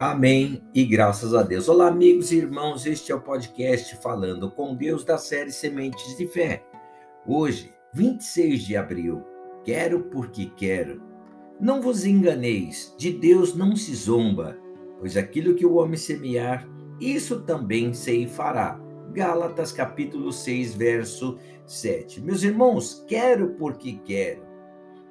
Amém e graças a Deus. Olá, amigos e irmãos, este é o podcast Falando com Deus da série Sementes de Fé. Hoje, 26 de abril, quero porque quero. Não vos enganeis, de Deus não se zomba, pois aquilo que o homem semear, isso também se fará. Gálatas capítulo 6, verso 7. Meus irmãos, quero porque quero.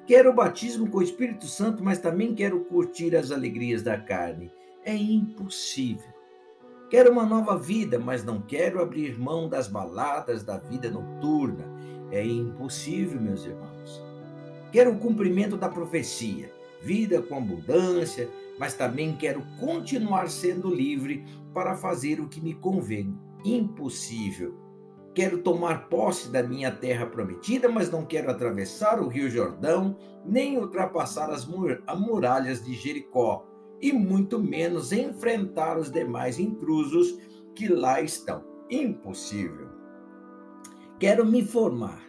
Quero o batismo com o Espírito Santo, mas também quero curtir as alegrias da carne é impossível. Quero uma nova vida, mas não quero abrir mão das baladas da vida noturna. É impossível, meus irmãos. Quero o cumprimento da profecia, vida com abundância, mas também quero continuar sendo livre para fazer o que me convém. Impossível. Quero tomar posse da minha terra prometida, mas não quero atravessar o Rio Jordão, nem ultrapassar as muralhas de Jericó e muito menos enfrentar os demais intrusos que lá estão. Impossível. Quero me formar,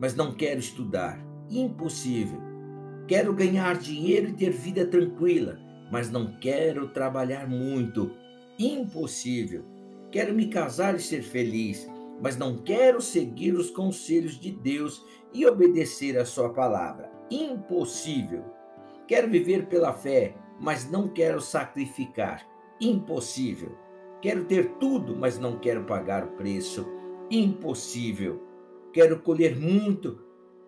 mas não quero estudar. Impossível. Quero ganhar dinheiro e ter vida tranquila, mas não quero trabalhar muito. Impossível. Quero me casar e ser feliz, mas não quero seguir os conselhos de Deus e obedecer a sua palavra. Impossível. Quero viver pela fé, mas não quero sacrificar. Impossível. Quero ter tudo, mas não quero pagar o preço. Impossível. Quero colher muito,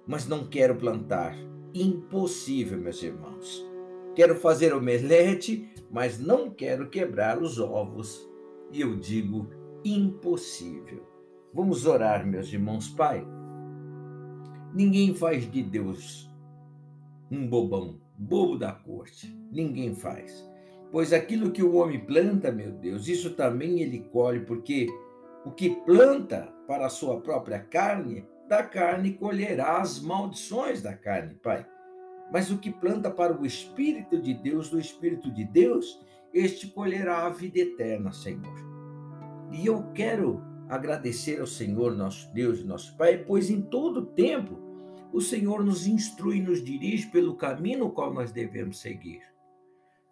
mas não quero plantar. Impossível, meus irmãos. Quero fazer omelete, mas não quero quebrar os ovos. E eu digo impossível. Vamos orar, meus irmãos, Pai. Ninguém faz de Deus um bobão bobo da corte. Ninguém faz. Pois aquilo que o homem planta, meu Deus, isso também ele colhe, porque o que planta para a sua própria carne, da carne colherá as maldições da carne, Pai. Mas o que planta para o Espírito de Deus, do Espírito de Deus, este colherá a vida eterna, Senhor. E eu quero agradecer ao Senhor, nosso Deus e nosso Pai, pois em todo tempo o Senhor nos instrui e nos dirige pelo caminho no qual nós devemos seguir,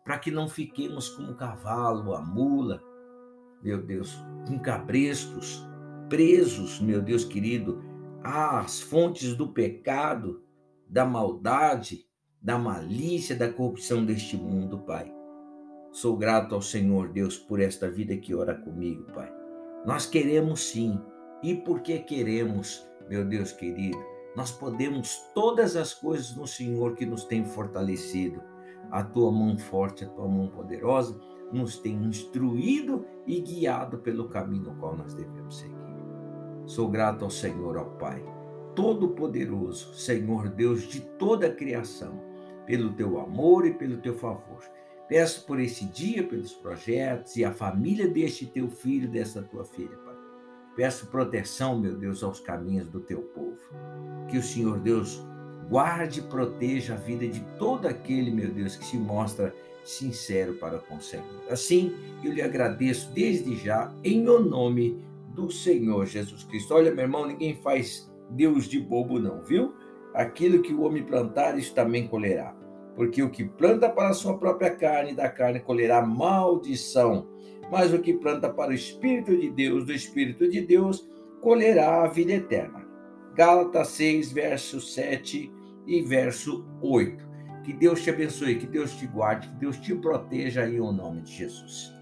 para que não fiquemos como o cavalo, a mula, meu Deus, com cabrestos, presos, meu Deus querido, às fontes do pecado, da maldade, da malícia, da corrupção deste mundo, Pai. Sou grato ao Senhor Deus por esta vida que ora comigo, Pai. Nós queremos sim, e porque queremos, meu Deus querido, nós podemos todas as coisas no Senhor que nos tem fortalecido. A tua mão forte, a tua mão poderosa, nos tem instruído e guiado pelo caminho no qual nós devemos seguir. Sou grato ao Senhor, ao Pai, Todo-Poderoso, Senhor Deus de toda a criação, pelo teu amor e pelo teu favor. Peço por esse dia, pelos projetos e a família deste teu filho, dessa tua filha. Peço proteção, meu Deus, aos caminhos do teu povo. Que o Senhor Deus guarde e proteja a vida de todo aquele, meu Deus, que se mostra sincero para com o Senhor. Assim, eu lhe agradeço desde já, em o nome do Senhor Jesus Cristo. Olha, meu irmão, ninguém faz Deus de bobo, não, viu? Aquilo que o homem plantar, isso também colherá. Porque o que planta para a sua própria carne, da carne colherá maldição mas o que planta para o Espírito de Deus, do Espírito de Deus, colherá a vida eterna. Gálatas 6, verso 7 e verso 8. Que Deus te abençoe, que Deus te guarde, que Deus te proteja em o nome de Jesus.